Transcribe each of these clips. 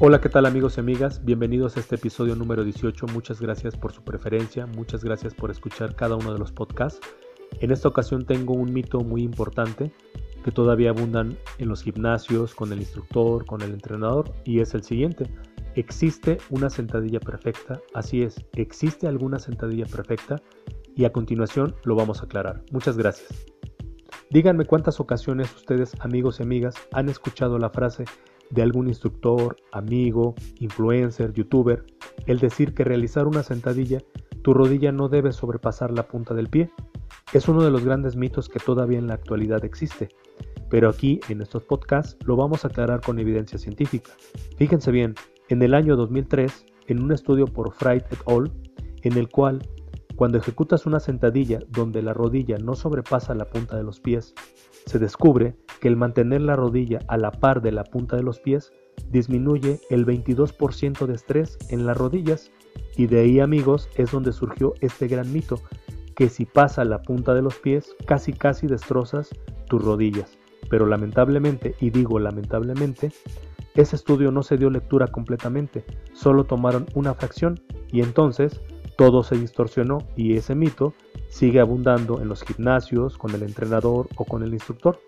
Hola, ¿qué tal amigos y amigas? Bienvenidos a este episodio número 18. Muchas gracias por su preferencia, muchas gracias por escuchar cada uno de los podcasts. En esta ocasión tengo un mito muy importante que todavía abundan en los gimnasios, con el instructor, con el entrenador, y es el siguiente. ¿Existe una sentadilla perfecta? Así es, ¿existe alguna sentadilla perfecta? Y a continuación lo vamos a aclarar. Muchas gracias. Díganme cuántas ocasiones ustedes, amigos y amigas, han escuchado la frase de algún instructor, amigo, influencer, youtuber, el decir que realizar una sentadilla, tu rodilla no debe sobrepasar la punta del pie. Es uno de los grandes mitos que todavía en la actualidad existe, pero aquí en estos podcasts lo vamos a aclarar con evidencia científica. Fíjense bien, en el año 2003, en un estudio por Fried et al., en el cual cuando ejecutas una sentadilla donde la rodilla no sobrepasa la punta de los pies, se descubre que el mantener la rodilla a la par de la punta de los pies disminuye el 22% de estrés en las rodillas y de ahí amigos es donde surgió este gran mito, que si pasa la punta de los pies casi casi destrozas tus rodillas. Pero lamentablemente, y digo lamentablemente, ese estudio no se dio lectura completamente, solo tomaron una fracción y entonces todo se distorsionó y ese mito sigue abundando en los gimnasios, con el entrenador o con el instructor.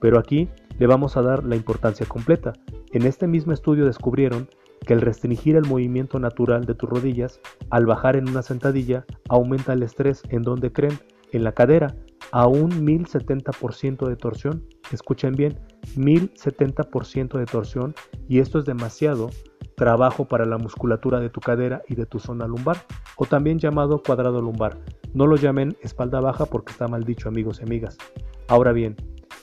Pero aquí le vamos a dar la importancia completa. En este mismo estudio descubrieron que el restringir el movimiento natural de tus rodillas al bajar en una sentadilla aumenta el estrés en donde creen, en la cadera, a un 1070% de torsión. Escuchen bien, 1070% de torsión y esto es demasiado trabajo para la musculatura de tu cadera y de tu zona lumbar, o también llamado cuadrado lumbar. No lo llamen espalda baja porque está mal dicho amigos y amigas. Ahora bien,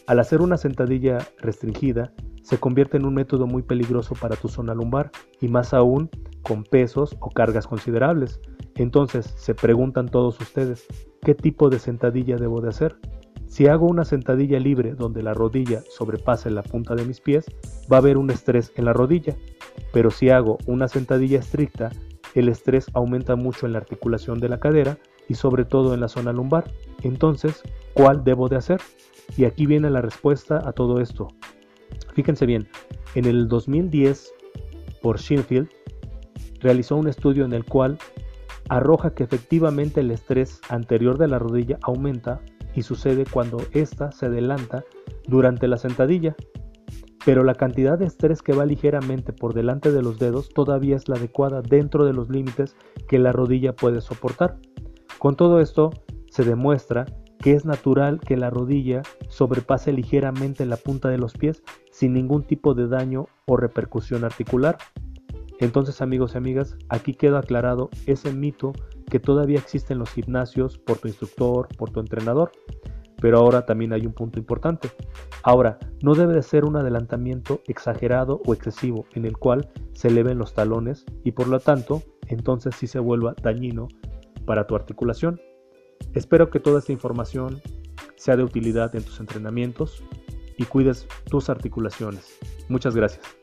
al hacer una sentadilla restringida, se convierte en un método muy peligroso para tu zona lumbar y más aún con pesos o cargas considerables. Entonces, se preguntan todos ustedes, ¿qué tipo de sentadilla debo de hacer? Si hago una sentadilla libre donde la rodilla sobrepase la punta de mis pies, va a haber un estrés en la rodilla pero si hago una sentadilla estricta, el estrés aumenta mucho en la articulación de la cadera y sobre todo en la zona lumbar. Entonces, ¿cuál debo de hacer? Y aquí viene la respuesta a todo esto. Fíjense bien, en el 2010, por Shinfield, realizó un estudio en el cual arroja que efectivamente el estrés anterior de la rodilla aumenta y sucede cuando ésta se adelanta durante la sentadilla pero la cantidad de estrés que va ligeramente por delante de los dedos todavía es la adecuada dentro de los límites que la rodilla puede soportar. Con todo esto, se demuestra que es natural que la rodilla sobrepase ligeramente la punta de los pies sin ningún tipo de daño o repercusión articular. Entonces amigos y amigas, aquí queda aclarado ese mito que todavía existe en los gimnasios por tu instructor, por tu entrenador. Pero ahora también hay un punto importante. Ahora, no debe de ser un adelantamiento exagerado o excesivo en el cual se eleven los talones y por lo tanto, entonces sí se vuelva dañino para tu articulación. Espero que toda esta información sea de utilidad en tus entrenamientos y cuides tus articulaciones. Muchas gracias.